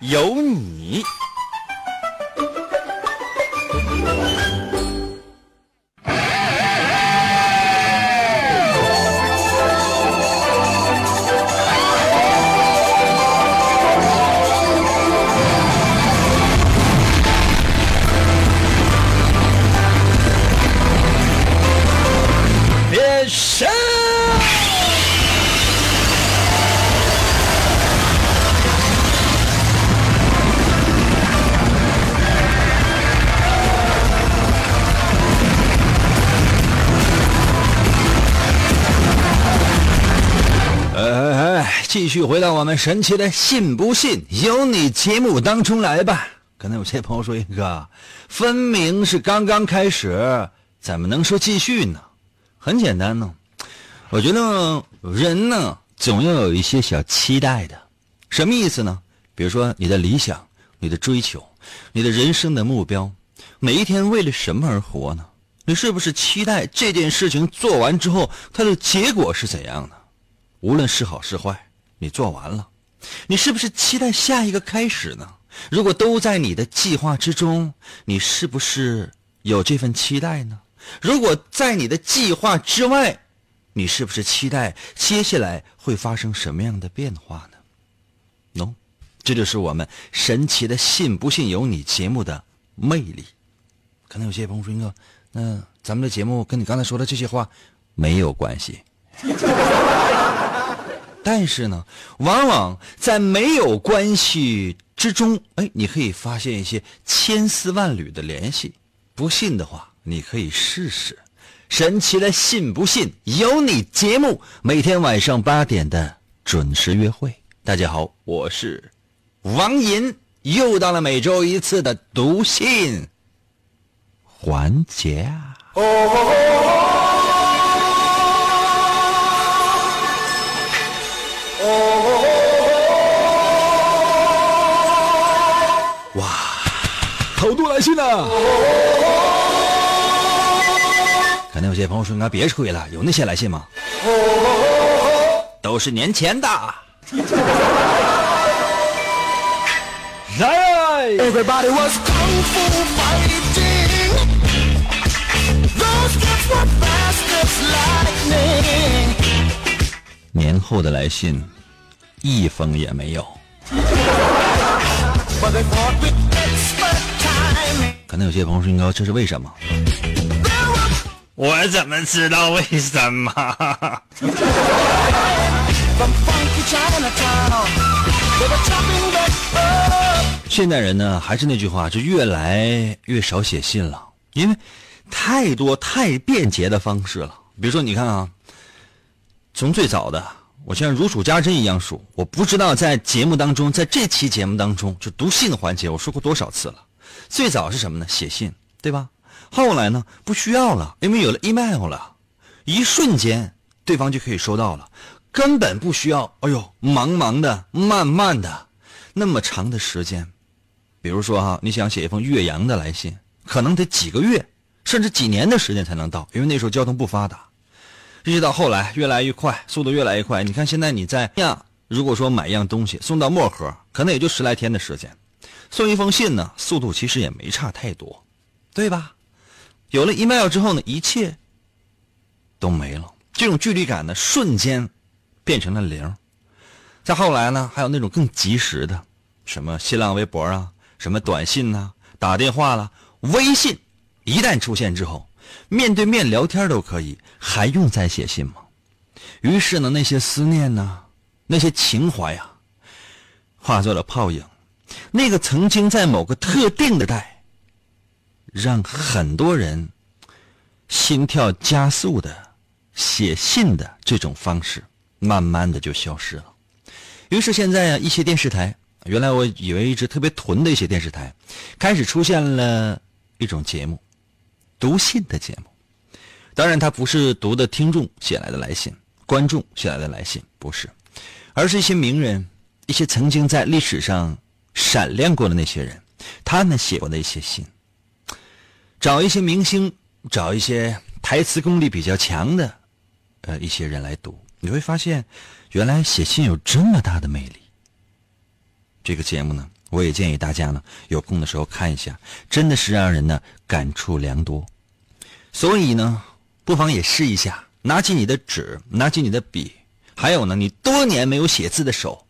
有你。继续回到我们神奇的“信不信由你”节目当中来吧。刚才有些朋友说一个，分明是刚刚开始，怎么能说继续呢？很简单呢，我觉得人呢总要有一些小期待的，什么意思呢？比如说你的理想、你的追求、你的人生的目标，每一天为了什么而活呢？你是不是期待这件事情做完之后，它的结果是怎样的？无论是好是坏，你做完了，你是不是期待下一个开始呢？如果都在你的计划之中，你是不是有这份期待呢？如果在你的计划之外，你是不是期待接下来会发生什么样的变化呢？no，这就是我们神奇的“信不信由你”节目的魅力。可能有些朋友说：“，那咱们的节目跟你刚才说的这些话没有关系。” 但是呢，往往在没有关系之中，哎，你可以发现一些千丝万缕的联系。不信的话，你可以试试。神奇的“信不信由你”节目，每天晚上八点的准时约会。大家好，我是王银，又到了每周一次的读信环节啊。信呐！可能有些朋友说：“应该别吹了，有那些来信吗？”都是年前的。来，Everybody was kung fu fighting. Those kids were fast as lightning. 年后的来信，一封也没有。可能有些朋友说：“应该这是为什么？”我怎么知道为什么.现代人呢，还是那句话，就越来越少写信了，因为太多太便捷的方式了。比如说，你看啊，从最早的，我像如数家珍一样数，我不知道在节目当中，在这期节目当中，就读信的环节，我说过多少次了。最早是什么呢？写信，对吧？后来呢，不需要了，因为有了 email 了，一瞬间对方就可以收到了，根本不需要。哎呦，忙忙的，慢慢的，那么长的时间。比如说哈，你想写一封岳阳的来信，可能得几个月，甚至几年的时间才能到，因为那时候交通不发达。一直到后来越来越快，速度越来越快。你看现在你在呀，如果说买一样东西送到漠河，可能也就十来天的时间。送一封信呢，速度其实也没差太多，对吧？有了 email 之后呢，一切都没了，这种距离感呢，瞬间变成了零。再后来呢，还有那种更及时的，什么新浪微博啊，什么短信呐、打电话啦、微信，一旦出现之后，面对面聊天都可以，还用再写信吗？于是呢，那些思念呐、那些情怀呀、化作了泡影。那个曾经在某个特定的代，让很多人心跳加速的写信的这种方式，慢慢的就消失了。于是现在啊，一些电视台原来我以为一直特别囤的一些电视台，开始出现了一种节目，读信的节目。当然，它不是读的听众写来的来信，观众写来的来信，不是，而是一些名人，一些曾经在历史上闪亮过的那些人，他们写过的一些信。找一些明星，找一些台词功力比较强的，呃，一些人来读，你会发现，原来写信有这么大的魅力。这个节目呢，我也建议大家呢，有空的时候看一下，真的是让人呢感触良多。所以呢，不妨也试一下，拿起你的纸，拿起你的笔，还有呢，你多年没有写字的手，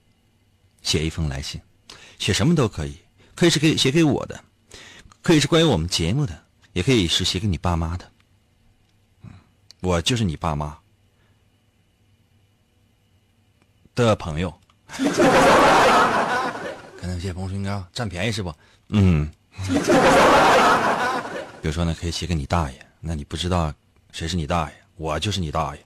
写一封来信，写什么都可以，可以是给写给我的，可以是关于我们节目的。也可以是写给你爸妈的，我就是你爸妈的朋友。可能有些朋友说：“你占便宜是不？”嗯。比如说呢，可以写给你大爷，那你不知道谁是你大爷，我就是你大爷。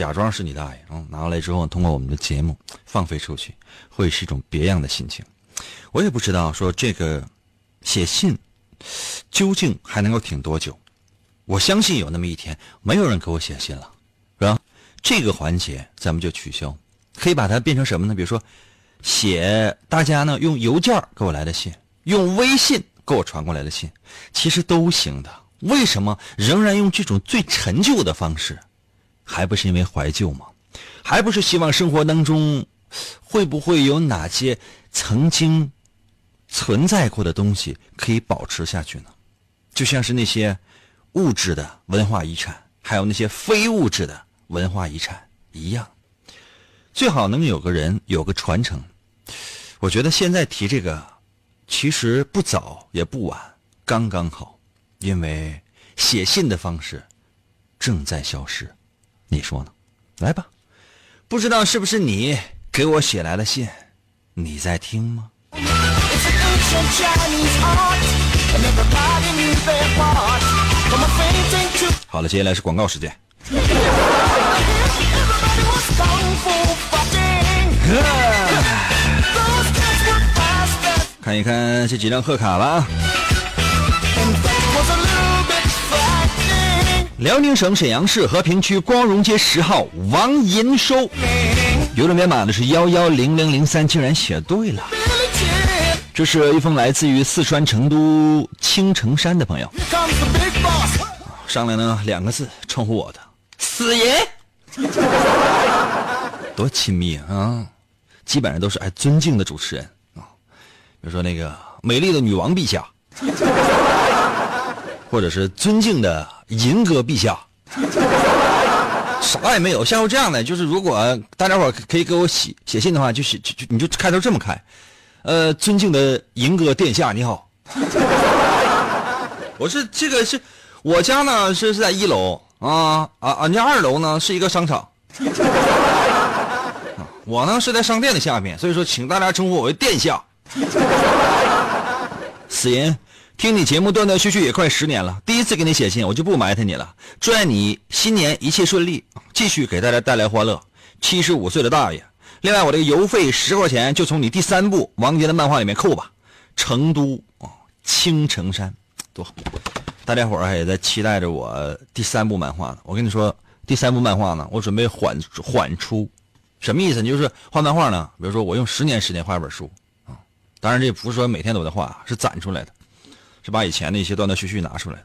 假装是你大爷，嗯，拿过来之后，通过我们的节目放飞出去，会是一种别样的心情。我也不知道说这个写信。究竟还能够挺多久？我相信有那么一天，没有人给我写信了，是吧？这个环节咱们就取消，可以把它变成什么呢？比如说，写大家呢用邮件给我来的信，用微信给我传过来的信，其实都行的。为什么仍然用这种最陈旧的方式？还不是因为怀旧吗？还不是希望生活当中会不会有哪些曾经？存在过的东西可以保持下去呢，就像是那些物质的文化遗产，还有那些非物质的文化遗产一样，最好能有个人有个传承。我觉得现在提这个，其实不早也不晚，刚刚好，因为写信的方式正在消失，你说呢？来吧，不知道是不是你给我写来的信，你在听吗？好了，接下来是广告时间。看一看这几张贺卡吧。辽宁省沈阳市和平区光荣街十号王银收，邮政编码呢是幺幺零零零三，竟然写对了。这是一封来自于四川成都青城山的朋友，上来呢两个字称呼我的。死爷，多亲密啊！基本上都是哎尊敬的主持人。啊，比如说那个美丽的女王陛下，或者是尊敬的银哥陛下，啥也没有。像我这样的，就是如果大家伙可以给我写写信的话，就写就就你就开头这么开。呃，尊敬的银哥殿下，你好。我是这个是，我家呢是是在一楼啊啊，俺家二楼呢是一个商场。我呢是在商店的下面，所以说请大家称呼我为殿下。死人，听你节目断断续续也快十年了，第一次给你写信，我就不埋汰你了。祝愿你新年一切顺利，继续给大家带来欢乐。七十五岁的大爷。另外，我这个邮费十块钱就从你第三部王杰的漫画里面扣吧。成都啊，青城山，多好！大家伙儿也在期待着我第三部漫画呢。我跟你说，第三部漫画呢，我准备缓缓出，什么意思？你就是画漫画呢，比如说我用十年时间画一本书啊。当然，这不是说每天都在画，是攒出来的，是把以前的一些断断续续拿出来的。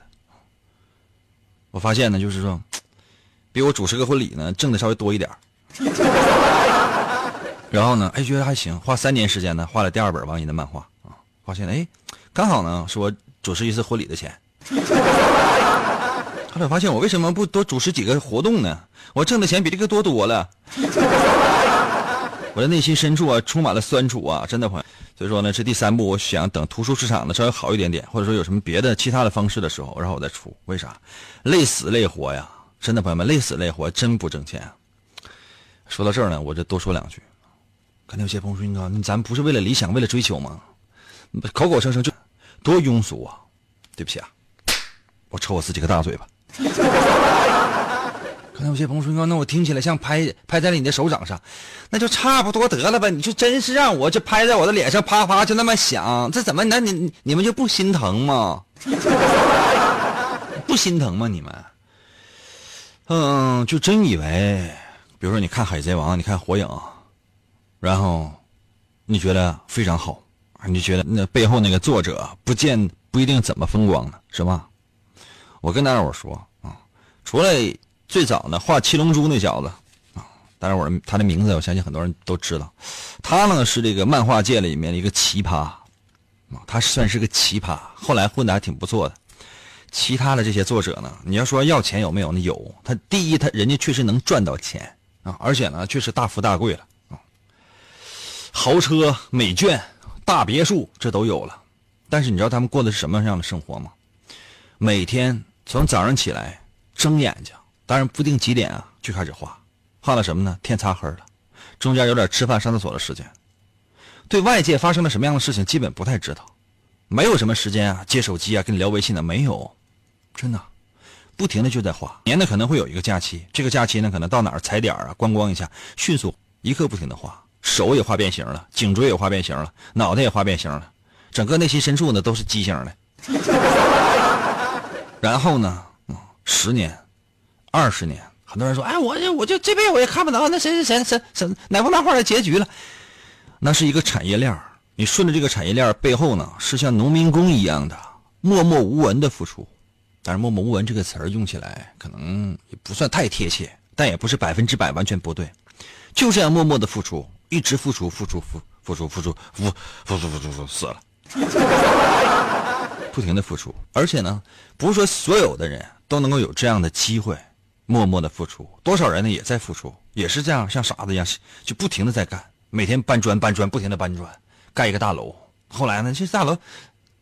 我发现呢，就是说，比我主持个婚礼呢，挣的稍微多一点然后呢？哎，觉得还行，花三年时间呢，画了第二本王银的漫画啊。发现哎，刚好呢，是我主持一次婚礼的钱。后来发现我为什么不多主持几个活动呢？我挣的钱比这个多多了。我的内心深处啊，充满了酸楚啊，真的朋友。所以说呢，这第三部我想等图书市场呢稍微好一点点，或者说有什么别的其他的方式的时候，然后我再出。为啥？累死累活呀！真的朋友们，累死累活真不挣钱。说到这儿呢，我就多说两句。肯定有些朋友说：“你看，咱不是为了理想，为了追求吗？口口声声就多庸俗啊！对不起啊，我抽我自己个大嘴巴。可能有些朋友说，那我听起来像拍拍在了你的手掌上，那就差不多得了吧？你就真是让我就拍在我的脸上，啪啪就那么响，这怎么？那你你们就不心疼吗？不心疼吗？你们？嗯，就真以为，比如说你看《海贼王》，你看《火影》，然后你觉得非常好，你觉得那背后那个作者不见不一定怎么风光呢，是吧？我跟大伙说啊，除了。最早呢，画七龙珠那小子啊，当然我他的名字我相信很多人都知道。他呢是这个漫画界里面的一个奇葩啊，他算是个奇葩，后来混的还挺不错的。其他的这些作者呢，你要说要钱有没有呢？有。他第一，他人家确实能赚到钱啊，而且呢，确实大富大贵了啊，豪车、美眷、大别墅这都有了。但是你知道他们过的是什么样的生活吗？每天从早上起来睁眼睛。当然不定几点啊就开始画，画了什么呢？天擦黑了，中间有点吃饭上厕所的时间，对外界发生了什么样的事情基本不太知道，没有什么时间啊接手机啊跟你聊微信的没有，真的，不停的就在画。年呢可能会有一个假期，这个假期呢可能到哪儿踩点啊观光一下，迅速一刻不停的画，手也画变形了，颈椎也画变形了，脑袋也画变形了，整个内心深处呢都是畸形的。然后呢，十年。二十年，很多人说：“哎，我就我就这辈子我也看不到那谁谁谁谁谁哪部漫画的结局了。”那是一个产业链你顺着这个产业链背后呢，是像农民工一样的默默无闻的付出。但是“默默无闻”这个词儿用起来可能也不算太贴切，但也不是百分之百完全不对。就这样默默的付出，一直付出，付出，付付出，付出，付付出，付出，付死了，不停的付出。而且呢，不是说所有的人都能够有这样的机会。默默的付出，多少人呢？也在付出，也是这样，像傻子一样，就不停的在干，每天搬砖搬砖，不停的搬砖，盖一个大楼。后来呢，这大楼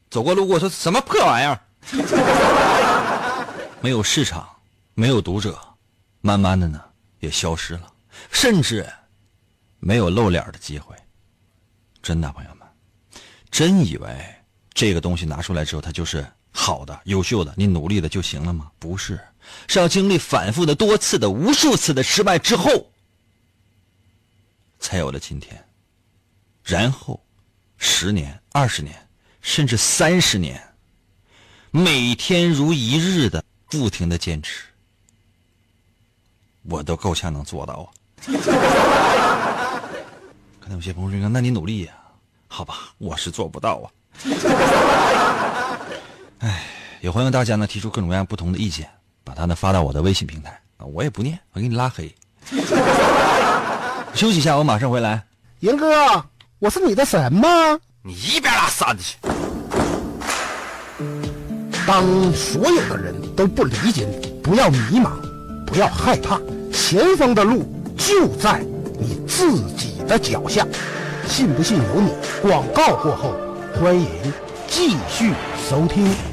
走过路过说什么破玩意儿，没有市场，没有读者，慢慢的呢也消失了，甚至没有露脸的机会。真的，朋友们，真以为这个东西拿出来之后，它就是好的、优秀的，你努力的就行了吗？不是。是要经历反复的、多次的、无数次的失败之后，才有了今天。然后，十年、二十年，甚至三十年，每天如一日的不停的坚持，我都够呛能做到啊！可能有些朋友说：“那你努力呀？”好吧，我是做不到啊。哎，也欢迎大家呢提出各种各样不同的意见。把它呢发到我的微信平台啊，我也不念，我给你拉黑。休息一下，我马上回来。严哥，我是你的神吗？你一边拉扇子去。当所有的人都不理解你，不要迷茫，不要害怕，前方的路就在你自己的脚下。信不信由你。广告过后，欢迎继续收听。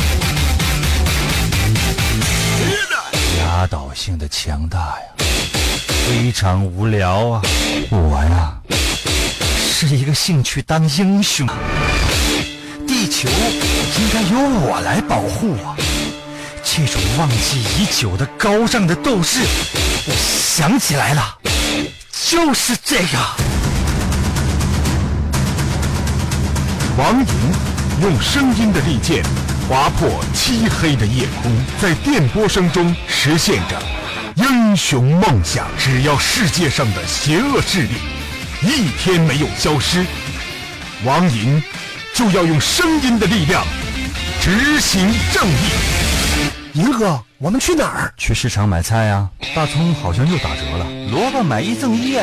压倒性的强大呀，非常无聊啊！我呀，是一个兴趣当英雄，地球应该由我来保护啊！这种忘记已久的高尚的斗志，我想起来了，就是这个。王莹用声音的利剑。划破漆黑的夜空，在电波声中实现着英雄梦想。只要世界上的邪恶势力一天没有消失，王莹就要用声音的力量执行正义。银哥，我们去哪儿？去市场买菜呀。大葱好像又打折了，萝卜买一赠一。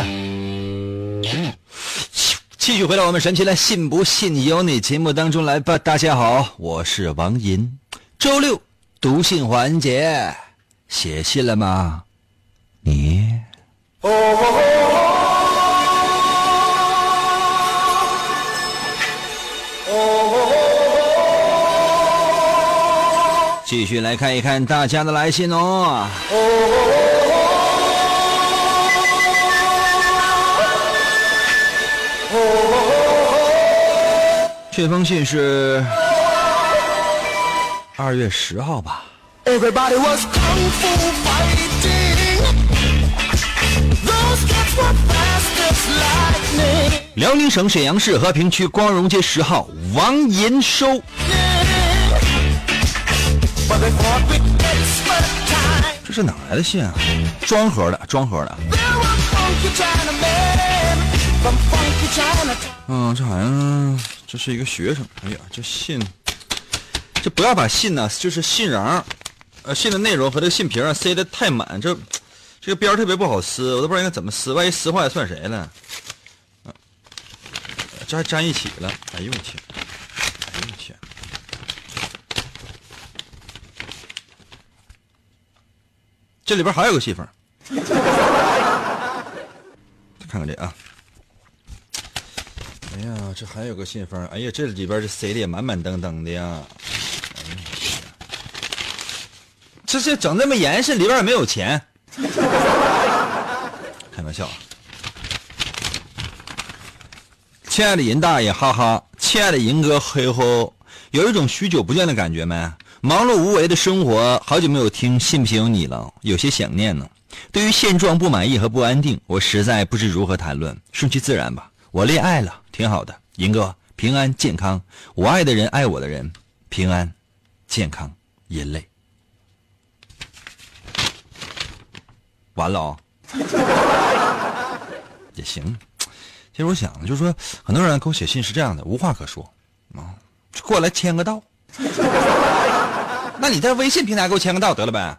继续回到我们神奇的“信不信由你”节目当中来吧。大家好，我是王银。周六读信环节，写信了吗？你。继续来看一看大家的来信哦。这封信是二月十号吧。辽宁省沈阳市和平区光荣街十号，王银收。这是哪来的信啊？装盒的，装盒的。嗯，这好像这是一个学生。哎呀，这信，这不要把信呢，就是信瓤，呃，信的内容和这个信瓶啊塞的太满，这这个边特别不好撕，我都不知道应该怎么撕，万一撕坏了算谁呢？这还粘一起了，哎呦我天！哎呦我天！这里边还有个信封，看看这啊。哎呀，这还有个信封，哎呀，这里边这塞的也满满登登的呀！哎呀，这这整这么严实，里边也没有钱，开玩笑啊！亲爱的银大爷，哈哈！亲爱的银哥，嘿吼！有一种许久不见的感觉没？忙碌无为的生活，好久没有听《信不信由你》了，有些想念呢。对于现状不满意和不安定，我实在不知如何谈论，顺其自然吧。我恋爱了，挺好的。银哥，平安健康，我爱的人，爱我的人，平安健康，银泪。完了啊、也行。其实我想，就是说，很多人给我写信是这样的，无话可说啊，过来签个到。那你在微信平台给我签个到得了呗。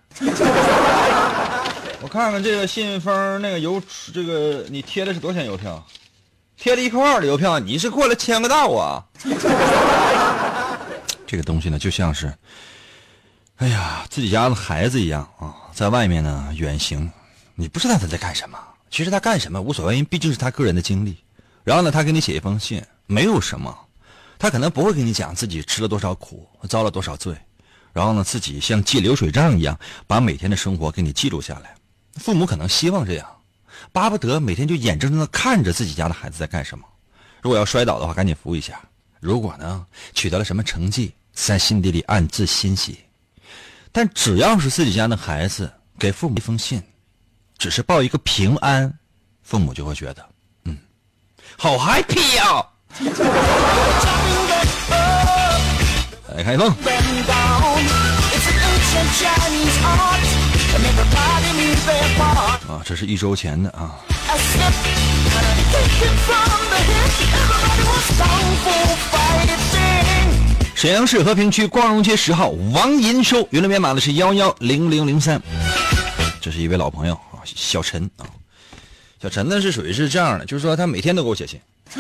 我看看这个信封，那个邮这个你贴的是多少钱邮票？贴了一块二的邮票，你是过来签个到啊？这个东西呢，就像是，哎呀，自己家的孩子一样啊，在外面呢远行，你不知道他在干什么。其实他干什么无所谓，因为毕竟是他个人的经历。然后呢，他给你写一封信，没有什么，他可能不会跟你讲自己吃了多少苦，遭了多少罪。然后呢，自己像记流水账一样，把每天的生活给你记录下来。父母可能希望这样，巴不得每天就眼睁睁的看着自己家的孩子在干什么。如果要摔倒的话，赶紧扶一下；如果呢取得了什么成绩，在心底里暗自欣喜。但只要是自己家的孩子给父母一封信，只是报一个平安，父母就会觉得，嗯，好 happy 呀、来看一封。啊，这是一周前的啊。沈阳市和平区光荣街十号王银收，娱乐编码的是幺幺零零零三。这是一位老朋友啊，小陈啊，小陈呢是属于是这样的，就是说他每天都给我写信。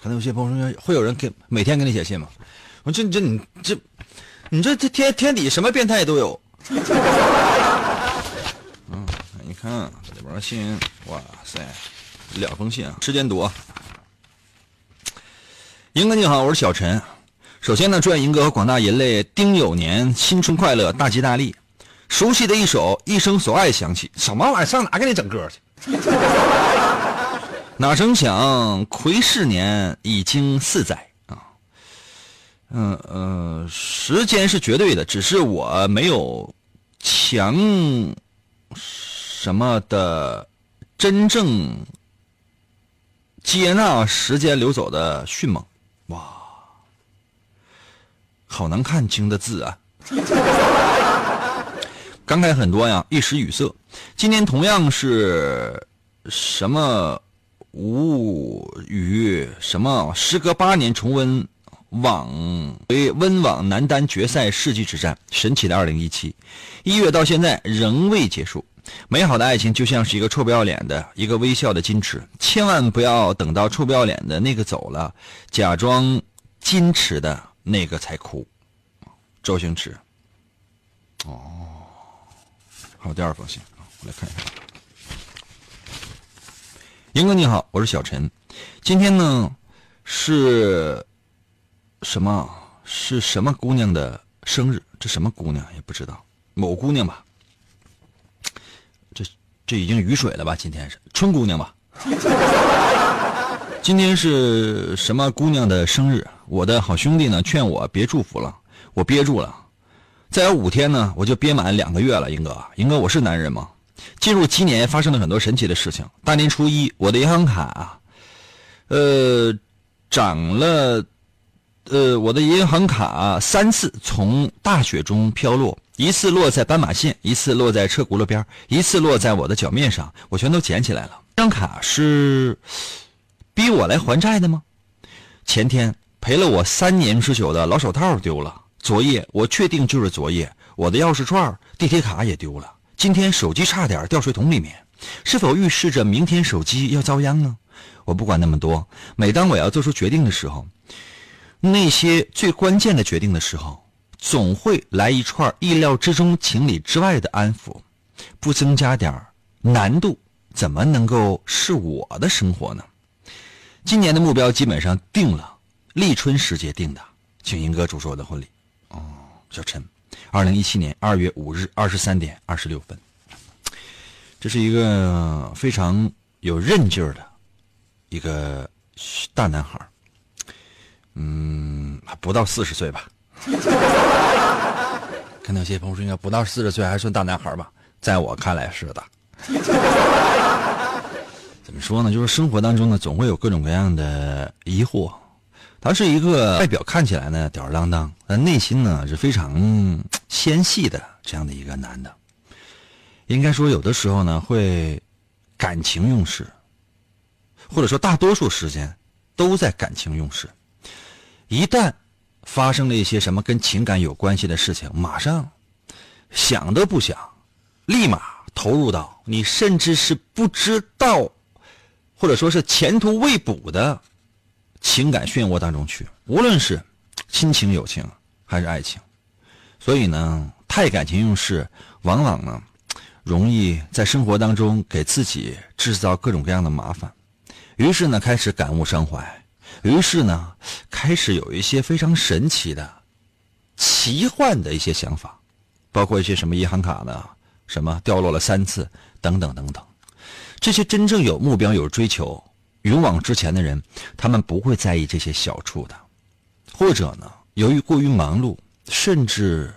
可能有些朋友说，会有人给每天给你写信吗？我这这你这，你这这天天底什么变态都有。嗯，你看这里边的信，哇塞，两封信啊，时间多。英哥你好，我是小陈。首先呢，祝愿银哥和广大人类丁酉年新春快乐，大吉大利。熟悉的一首《一生所爱》响起，什么玩意？上哪给你整歌去？哪成想癸巳年已经四载！嗯嗯，时间是绝对的，只是我没有强什么的真正接纳时间流走的迅猛。哇，好难看清的字啊！感慨很多呀，一时语塞。今天同样是什么无语什么？时隔八年重温网为温网男单决赛世纪之战，神奇的二零一七，一月到现在仍未结束。美好的爱情就像是一个臭不要脸的一个微笑的矜持，千万不要等到臭不要脸的那个走了，假装矜持的那个才哭。周星驰，还有第二封信啊，我来看一下。英哥你好，我是小陈，今天呢是什么？是什么姑娘的生日？这什么姑娘也不知道，某姑娘吧？这这已经雨水了吧？今天是春姑娘吧？今天是什么姑娘的生日？我的好兄弟呢劝我别祝福了，我憋住了。再有五天呢，我就憋满两个月了。英哥，英哥，我是男人吗？进入鸡年发生了很多神奇的事情。大年初一，我的银行卡啊，呃，涨了，呃，我的银行卡三次从大雪中飘落，一次落在斑马线，一次落在车轱辘边，一次落在我的脚面上，我全都捡起来了。这张卡是逼我来还债的吗？前天陪了我三年之久的老手套丢了，昨夜我确定就是昨夜，我的钥匙串、地铁卡也丢了。今天手机差点掉水桶里面，是否预示着明天手机要遭殃呢？我不管那么多，每当我要做出决定的时候，那些最关键的决定的时候，总会来一串意料之中、情理之外的安抚，不增加点难度，怎么能够是我的生活呢？今年的目标基本上定了，立春时节定的，请英哥主持我的婚礼。哦，小陈，二零一七年二月五日二十三点二十六分，这是一个非常有韧劲儿的一个大男孩嗯，不到四十岁吧？看到有些朋友说，应该不到四十岁还算大男孩吧？在我看来是的。怎么说呢？就是生活当中呢，总会有各种各样的疑惑。他是一个外表看起来呢吊儿郎当，但内心呢是非常纤细的这样的一个男的。应该说，有的时候呢会感情用事，或者说大多数时间都在感情用事。一旦发生了一些什么跟情感有关系的事情，马上想都不想，立马投入到你甚至是不知道，或者说是前途未卜的情感漩涡当中去。无论是亲情、友情还是爱情，所以呢，太感情用事，往往呢容易在生活当中给自己制造各种各样的麻烦。于是呢，开始感悟伤怀。于是呢，开始有一些非常神奇的、奇幻的一些想法，包括一些什么银行卡呢，什么掉落了三次，等等等等。这些真正有目标、有追求、勇往直前的人，他们不会在意这些小处的，或者呢，由于过于忙碌，甚至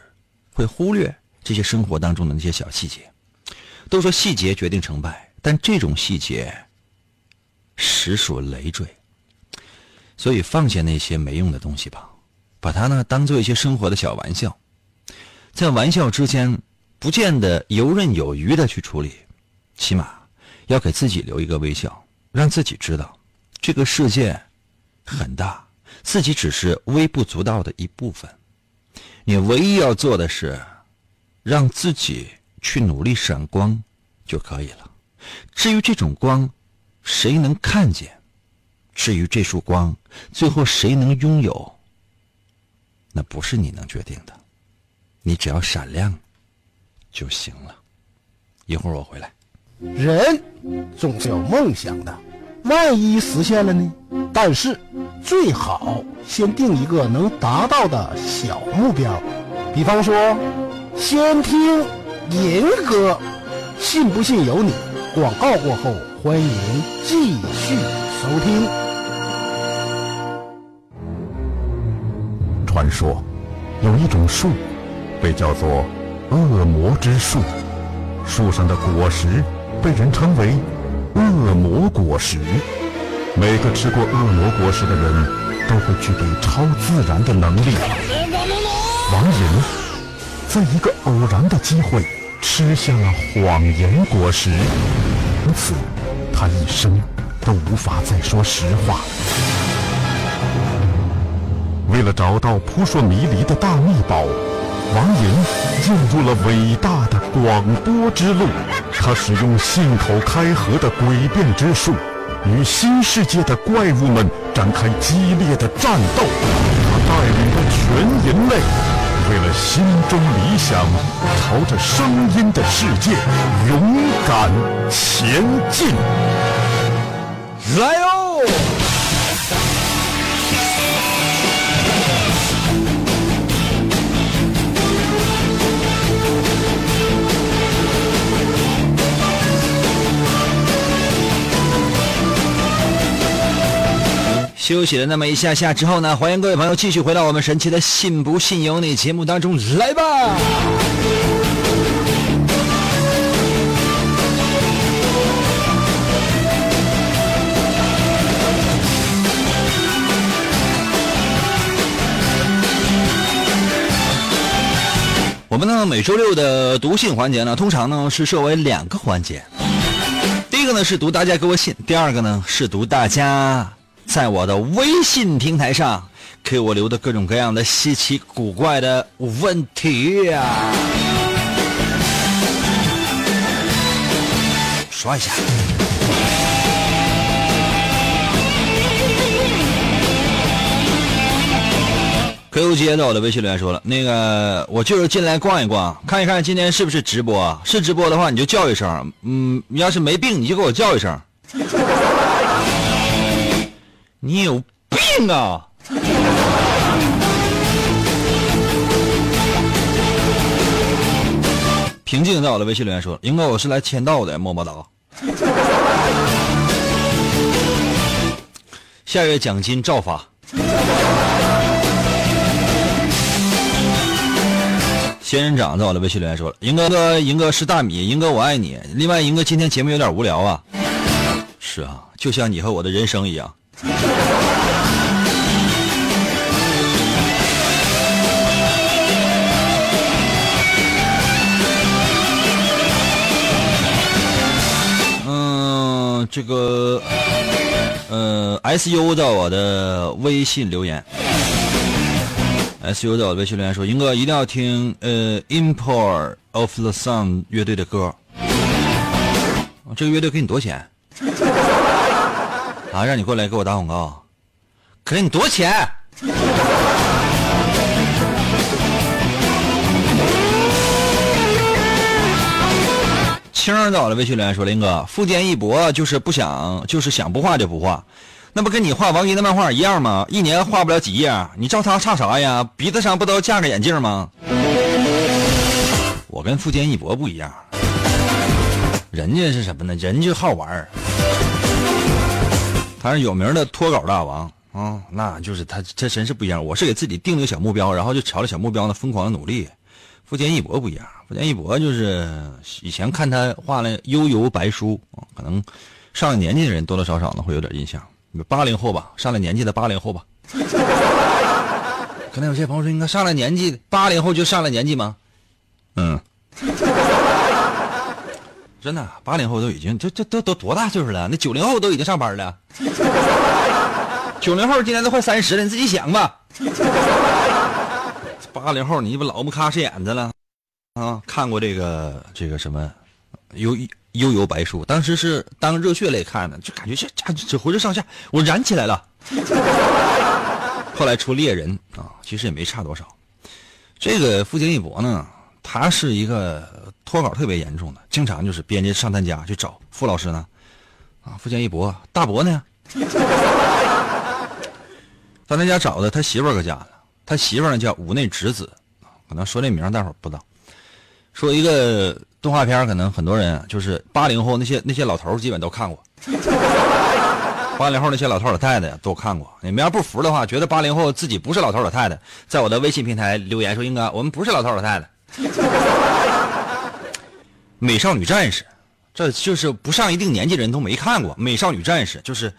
会忽略这些生活当中的那些小细节。都说细节决定成败，但这种细节实属累赘。所以放下那些没用的东西吧，把它呢当做一些生活的小玩笑，在玩笑之间不见得游刃有余的去处理，起码要给自己留一个微笑，让自己知道这个世界很大，自己只是微不足道的一部分。你唯一要做的是让自己去努力闪光就可以了。至于这种光，谁能看见？至于这束光，最后谁能拥有，那不是你能决定的，你只要闪亮就行了。一会儿我回来。人总是有梦想的，万一实现了呢？但是最好先定一个能达到的小目标，比方说，先听银歌，信不信由你。广告过后，欢迎继续收听。传说有一种树，被叫做恶魔之树，树上的果实被人称为恶魔果实。每个吃过恶魔果实的人都会具备超自然的能力。王寅在一个偶然的机会吃下了谎言果实，从此他一生都无法再说实话。为了找到扑朔迷离的大秘宝，王寅进入了伟大的广播之路。他使用信口开河的诡辩之术，与新世界的怪物们展开激烈的战斗。他带领着全人类为了心中理想，朝着声音的世界勇敢前进。来哦！休息了那么一下下之后呢，欢迎各位朋友继续回到我们神奇的“信不信由你”节目当中来吧。我们呢每周六的读信环节呢，通常呢是设为两个环节。第一个呢是读大家给我信，第二个呢是读大家在我的微信平台上给我留的各种各样的稀奇古怪的问题呀、刷一下。Q 街的我的微信留言说了，那个我就是进来逛一逛，看一看今天是不是直播。是直播的话，你就叫一声。嗯，你要是没病，你就给我叫一声。你有病啊！平静在我的微信留言说，英哥我是来签到的，么么哒。下月奖金照发。仙人掌在我的微信留言说了：“银哥哥，银哥是大米，银哥我爱你。另外，银哥今天节目有点无聊啊。是啊，就像你和我的人生一样。嗯，这个，呃，SU 在我的微信留言。SU 在我的微信留言说：“英哥一定要听呃 Import of the Sun 乐队的歌。这个乐队给你多少钱？啊，让你过来给我打广告，给你多少钱？青儿在我的微信留言说：林哥，富坚义博就是不想，就是想不画就不画。”那不跟你画王一的漫画一样吗？一年画不了几页，你照他差啥呀？鼻子上不都架个眼镜吗？我跟富坚义博不一样，人家是什么呢？人就好玩儿他是有名的脱稿大王啊，那就是他，这真是不一样。我是给自己定了个小目标，然后就朝着小目标呢疯狂的努力。富坚义博不一样，富坚义博就是以前看他画了《悠游白书》，可能上了年纪的人多多少少呢会有点印象。八零后吧，上了年纪的八零后吧。可能有些朋友说，应该上了年纪，八零后就上了年纪吗？嗯，真的，八零后都已经这这都都多大岁数了？那九零后都已经上班了。九零后今年都快三十了，你自己想吧。八零后你不老不卡是眼子了啊？看过这个这个什么悠。悠悠白书，当时是当热血来看的，就感觉这这这浑身上下我燃起来了。后来出猎人啊，其实也没差多少。这个富坚义博呢，他是一个脱稿特别严重的，经常就是编辑上他家去找傅老师呢。啊，富坚义博大伯呢，上他家找的，他媳妇儿搁家呢。他媳妇儿呢叫五内直子，可能说这名大伙儿不知道。说一个动画片，可能很多人就是八零后那些那些老头基本都看过，八零后那些老头老太太都看过。你们要不服的话，觉得八零后自己不是老头老太太，在我的微信平台留言说：“应该我们不是老头老太太。” 美少女战士，这就是不上一定年纪人都没看过。美少女战士就是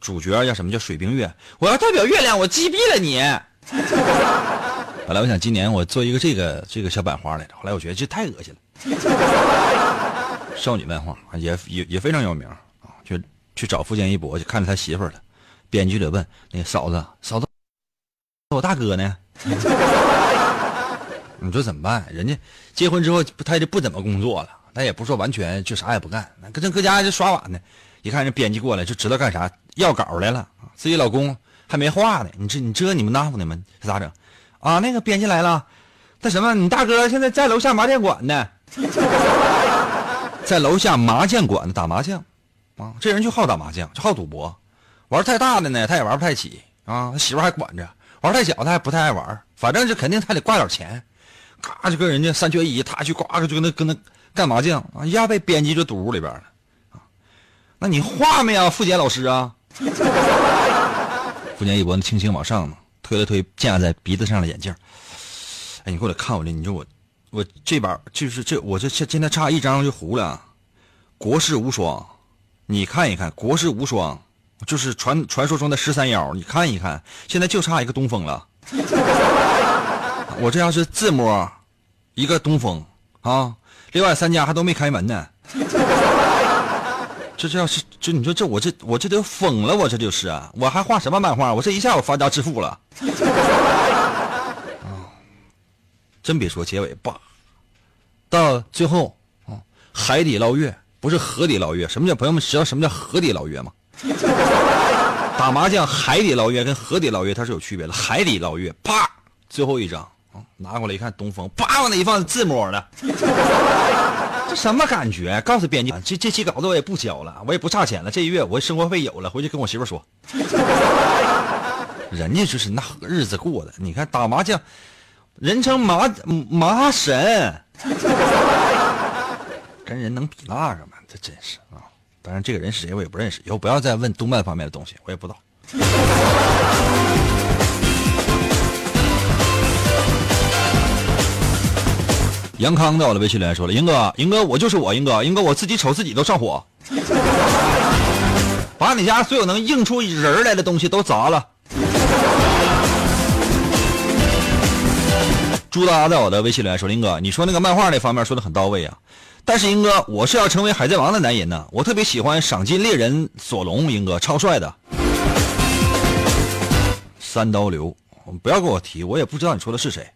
主角叫什么叫水冰月，我要代表月亮，我击毙了你。本来我想今年我做一个这个这个小版花来着，后来我觉得这太恶心了。少女漫画也也也非常有名啊，去去找富坚义博，去看着他媳妇了。编剧得问那嫂子，嫂子，我大哥呢？你说怎么办？人家结婚之后他就不怎么工作了，他也不说完全就啥也不干，搁这搁家就刷碗呢。一看这编辑过来就知道干啥，要稿来了。自己老公还没画呢，你这你这你们那乎呢吗？咋整？啊，那个编辑来了，那什么，你大哥现在在楼下麻将馆呢，在楼下麻将馆打麻将，啊，这人就好打麻将，就好赌博，玩太大的呢，他也玩不太起啊，他媳妇还管着，玩太小他还不太爱玩，反正就肯定他得挂点钱，咔就跟人家三缺一，他去呱就跟那跟那干麻将啊，一下被编辑就堵屋里边了啊。那你画没啊，付杰老师啊？付杰一脖子轻轻往上呢，推了推架在鼻子上的眼镜。哎，你过来看我这，你说我我这把就是这我这现现在差一张就糊了，国士无双，你看一看国士无双，就是传传说中的十三幺，你看一看，现在就差一个东风了。我这要是自摸，一个东风啊，另外三家还都没开门呢。这这要是就你说这我这我这都疯了，我这就是啊，我还画什么漫画？我这一下我发家致富了。啊，真别说结尾吧，到最后啊，海底捞月不是河底捞月，什么叫朋友们知道什么叫河底捞月吗？打麻将海底捞月跟河底捞月它是有区别的，海底捞月啪最后一张拿过来一看东风，啪往那一放自摸的。这什么感觉？告诉编辑，这这期稿子我也不交了，我也不差钱了。这一月我生活费有了，回去跟我媳妇说。人家就是那日子过的，你看打麻将，人称麻麻神，跟人能比那个吗？这真是啊！当然，这个人是谁我也不认识，以后不要再问动漫方面的东西，我也不知道。杨康在我的微信里面说了：“英哥，英哥，我就是我，英哥，英哥，我自己瞅自己都上火，把你家所有能映出人来的东西都砸了。”朱达在我的微信里面说：“英哥，你说那个漫画那方面说的很到位啊，但是英哥，我是要成为海贼王的男人呢，我特别喜欢赏金猎人索隆，英哥超帅的。”三刀流，不要跟我提，我也不知道你说的是谁。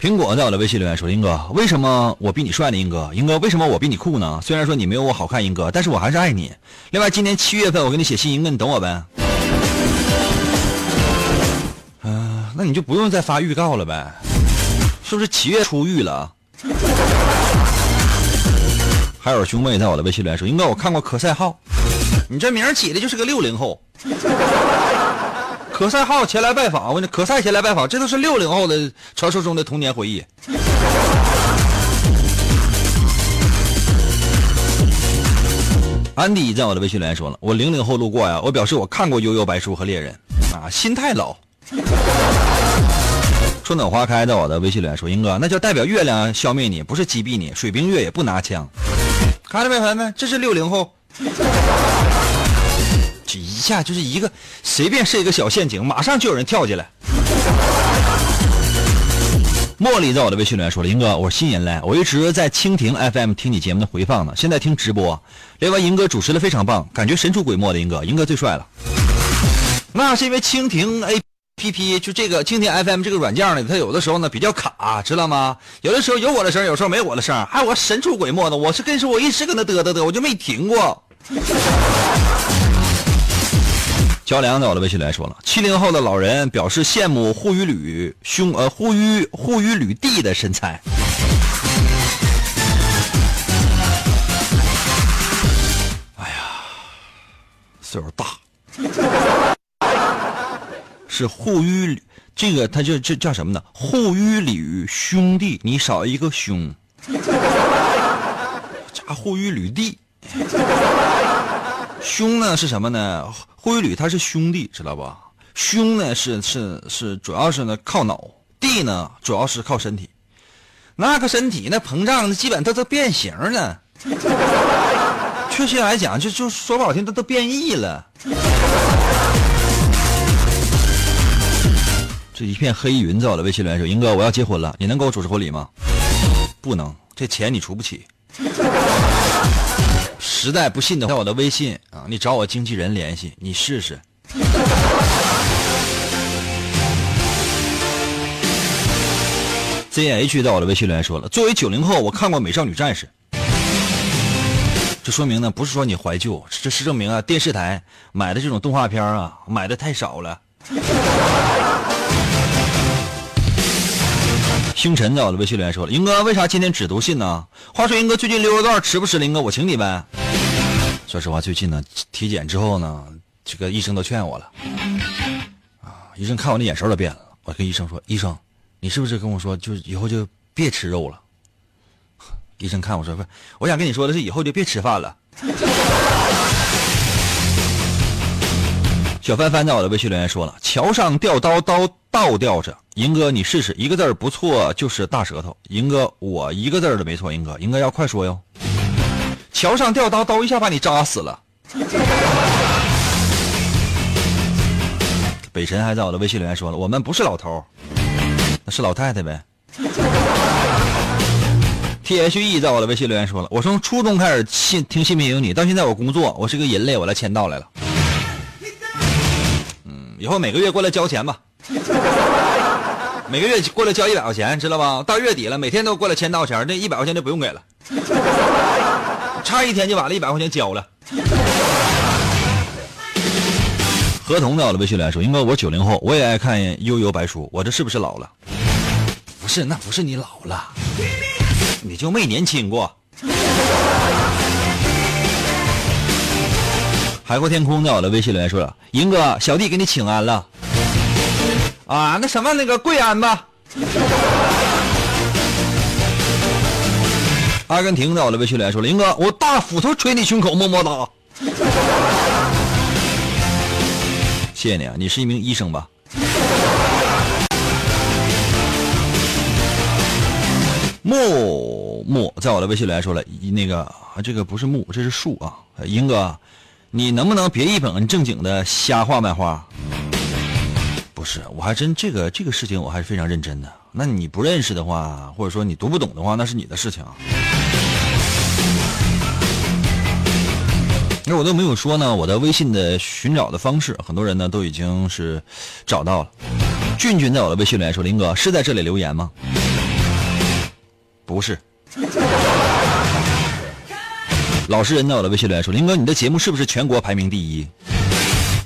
苹果在我的微信留言说：“英哥，为什么我比你帅呢？英哥，英哥，为什么我比你酷呢？虽然说你没有我好看，英哥，但是我还是爱你。另外，今年七月份我给你写信，英哥，你等我呗。嗯、那你就不用再发预告了呗，是不是七月初遇了？还有兄妹在我的微信留言说：英哥，我看过可赛号，你这名起的就是个六零后。”可赛号前来拜访，我跟你可赛前来拜访，这都是六零后的传说中的童年回忆。安迪在我的微信留言说了，我零零后路过呀，我表示我看过《悠悠白书》和《猎人》，啊，心太老。春暖花开在我的微信留言说，英哥，那叫代表月亮消灭你，不是击毙你，水冰月也不拿枪。看到没，朋友们，这是六零后。一下就是一个随便设一个小陷阱，马上就有人跳进来。茉莉在我的微信里面说了：“英哥，我是新人来，我一直在蜻蜓 FM 听你节目的回放呢，现在听直播。另外，英哥主持的非常棒，感觉神出鬼没的。英哥，英哥最帅了。那是因为蜻蜓 APP 就这个蜻蜓 FM 这个软件呢，它有的时候呢比较卡，知道吗？有的时候有我的声，有时候没我的声，还有我神出鬼没的。我是跟你说，我一直跟他嘚嘚嘚，我就没停过。”焦良在我的微信里来说了，七零后的老人表示羡慕护鱼吕兄呃护鱼护鱼吕弟的身材。哎呀，岁数大，是护鱼吕这个他就这叫什么呢？护鱼吕兄弟，你少一个兄，加护鱼吕弟。兄呢是什么呢？护鱼吕他是兄弟，知道吧？兄呢是是是主要是呢靠脑，弟呢主要是靠身体。那个身体那膨胀，那基本它都变形了。确切来讲，就就说不好听，它都变异了。这一片黑云在我的微信留言说：“英哥，我要结婚了，你能给我主持婚礼吗？”不能，这钱你出不起。实在不信的话，在我的微信啊，你找我经纪人联系，你试试。ZH 在我的微信留言说了，作为九零后，我看过《美少女战士》，这说明呢，不是说你怀旧，这是证明啊，电视台买的这种动画片啊，买的太少了。星辰在我的微信留言说了：“英哥，为啥今天只读信呢？话说英哥最近溜肉段吃不吃林？哥，我请你呗。”说实话，最近呢，体检之后呢，这个医生都劝我了。啊，医生看我那眼神都变了。我跟医生说：“医生，你是不是跟我说，就以后就别吃肉了？”医生看我说：“不，我想跟你说的是，以后就别吃饭了。”小帆帆在我的微信留言说了：“桥上吊刀，刀倒吊着。银哥，你试试，一个字儿不错就是大舌头。银哥，我一个字儿都没错。银哥，赢哥要快说哟。桥上吊刀，刀一下把你扎死了。”北辰还在我的微信留言说了：“我们不是老头，那是老太太呗。”T H E 在我的微信留言说了：“我从初中开始信听新品有你，到现在我工作，我是个人类，我来签到来了。嗯，以后每个月过来交钱吧，每个月过来交一百块钱，知道吧？到月底了，每天都过来签到钱，那一百块钱就不用给了，差一天就把那一百块钱交了。”合同在我的微信留言说：“英哥，我九零后，我也爱看《悠悠白书》，我这是不是老了？不是，那不是你老了，你就没年轻过。”海阔天空在我的微信留言说了：“英哥，小弟给你请安了。啊，那什么，那个跪安吧。”阿根廷在我的微信里说了：“英哥，我大斧头捶你胸口，么么哒。”谢谢你啊，你是一名医生吧？木木在我的微信里来说了，那个这个不是木，这是树啊。英哥，你能不能别一本正经的瞎画漫画？不是，我还真这个这个事情我还是非常认真的。那你不认识的话，或者说你读不懂的话，那是你的事情。那我都没有说呢，我的微信的寻找的方式，很多人呢都已经是找到了。俊俊在我的微信里说：“林哥是在这里留言吗？”不是。老实人在我的微信里说：“林哥，你的节目是不是全国排名第一？”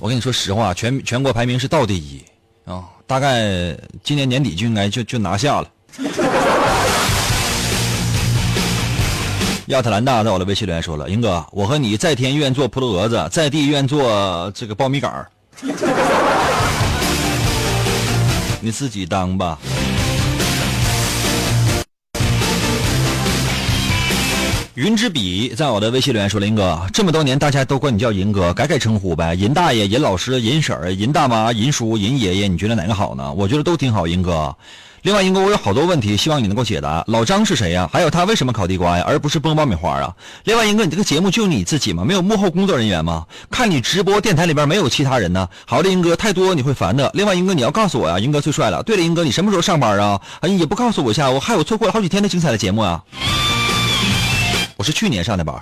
我跟你说实话，全全国排名是倒第一啊，大概今年年底就应该就就拿下了。亚特兰大在我的微信留言说了：“英哥，我和你在天愿做扑棱蛾子，在地愿做这个苞米杆儿，你自己当吧。”云之笔在我的微信留言说：“林哥，这么多年大家都管你叫银哥，改改称呼呗，银大爷、银老师、银婶儿、银大妈、银叔、银爷爷，你觉得哪个好呢？我觉得都挺好，银哥。”另外，银哥，我有好多问题，希望你能够解答。老张是谁呀？还有他为什么烤地瓜呀，而不是崩爆米花啊？另外，银哥，你这个节目就你自己吗？没有幕后工作人员吗？看你直播，电台里边没有其他人呢。好的，银哥，太多你会烦的。另外，银哥，你要告诉我呀，银哥最帅了。对了，银哥，你什么时候上班啊？也不告诉我一下，我还有错过了好几天的精彩的节目啊。我是去年上的班。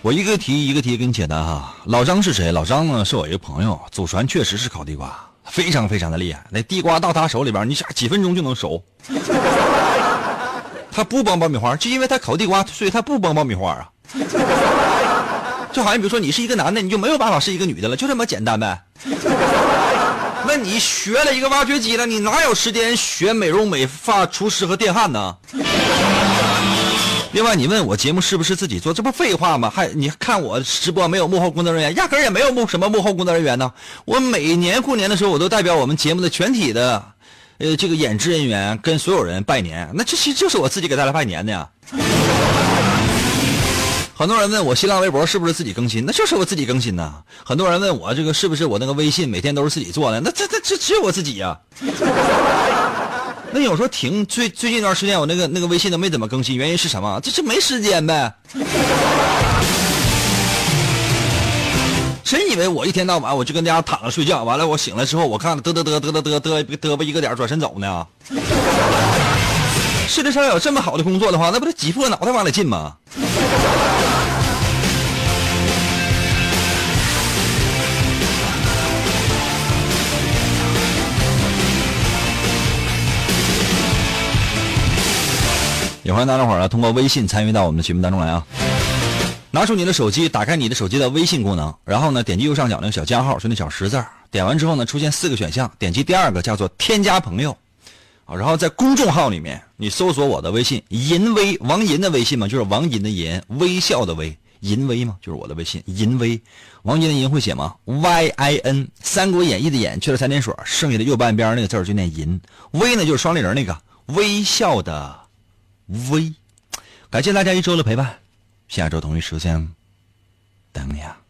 我一个题一个题给你解答哈。老张是谁？老张呢，是我一个朋友，祖传确实是烤地瓜，非常非常的厉害。那地瓜到他手里边，你想几分钟就能熟。他不崩爆米花，就因为他烤地瓜，所以他不崩爆米花啊。就好像比如说你是一个男的，你就没有办法是一个女的了，就这么简单呗。你学了一个挖掘机了，你哪有时间学美容美发、厨师和电焊呢？另外，你问我节目是不是自己做，这不废话吗？还你看我直播没有幕后工作人员，压根儿也没有幕什么幕后工作人员呢。我每年过年的时候，我都代表我们节目的全体的，呃，这个演职人员跟所有人拜年。那这其实就是我自己给大家拜年的呀。很多人问我新浪微博是不是自己更新，那就是我自己更新呐。很多人问我这个是不是我那个微信每天都是自己做的，那这这这只有我自己呀。那有时候停，最最近一段时间我那个那个微信都没怎么更新，原因是什么？这是没时间呗。真以为我一天到晚我就跟家躺着睡觉，完了我醒了之后，我看嘚嘚嘚嘚嘚嘚嘚嘚吧一个点转身走呢？世界上有这么好的工作的话，那不得挤破脑袋往里进吗？也欢迎大家伙儿呢通过微信参与到我们的节目当中来啊。拿出你的手机，打开你的手机的微信功能，然后呢，点击右上角那个小加号，是那小十字儿。点完之后呢，出现四个选项，点击第二个叫做添加朋友，啊，然后在公众号里面你搜索我的微信银威王银的微信嘛，就是王银的银，微笑的微，银威嘛，就是我的微信银威。王银的银会写吗？Y I N，《三国演义》的演去了三点水，剩下的右半边那个字儿就念银。微呢就是双立人那个微笑的微。感谢大家一周的陪伴，下周同一时间等你啊。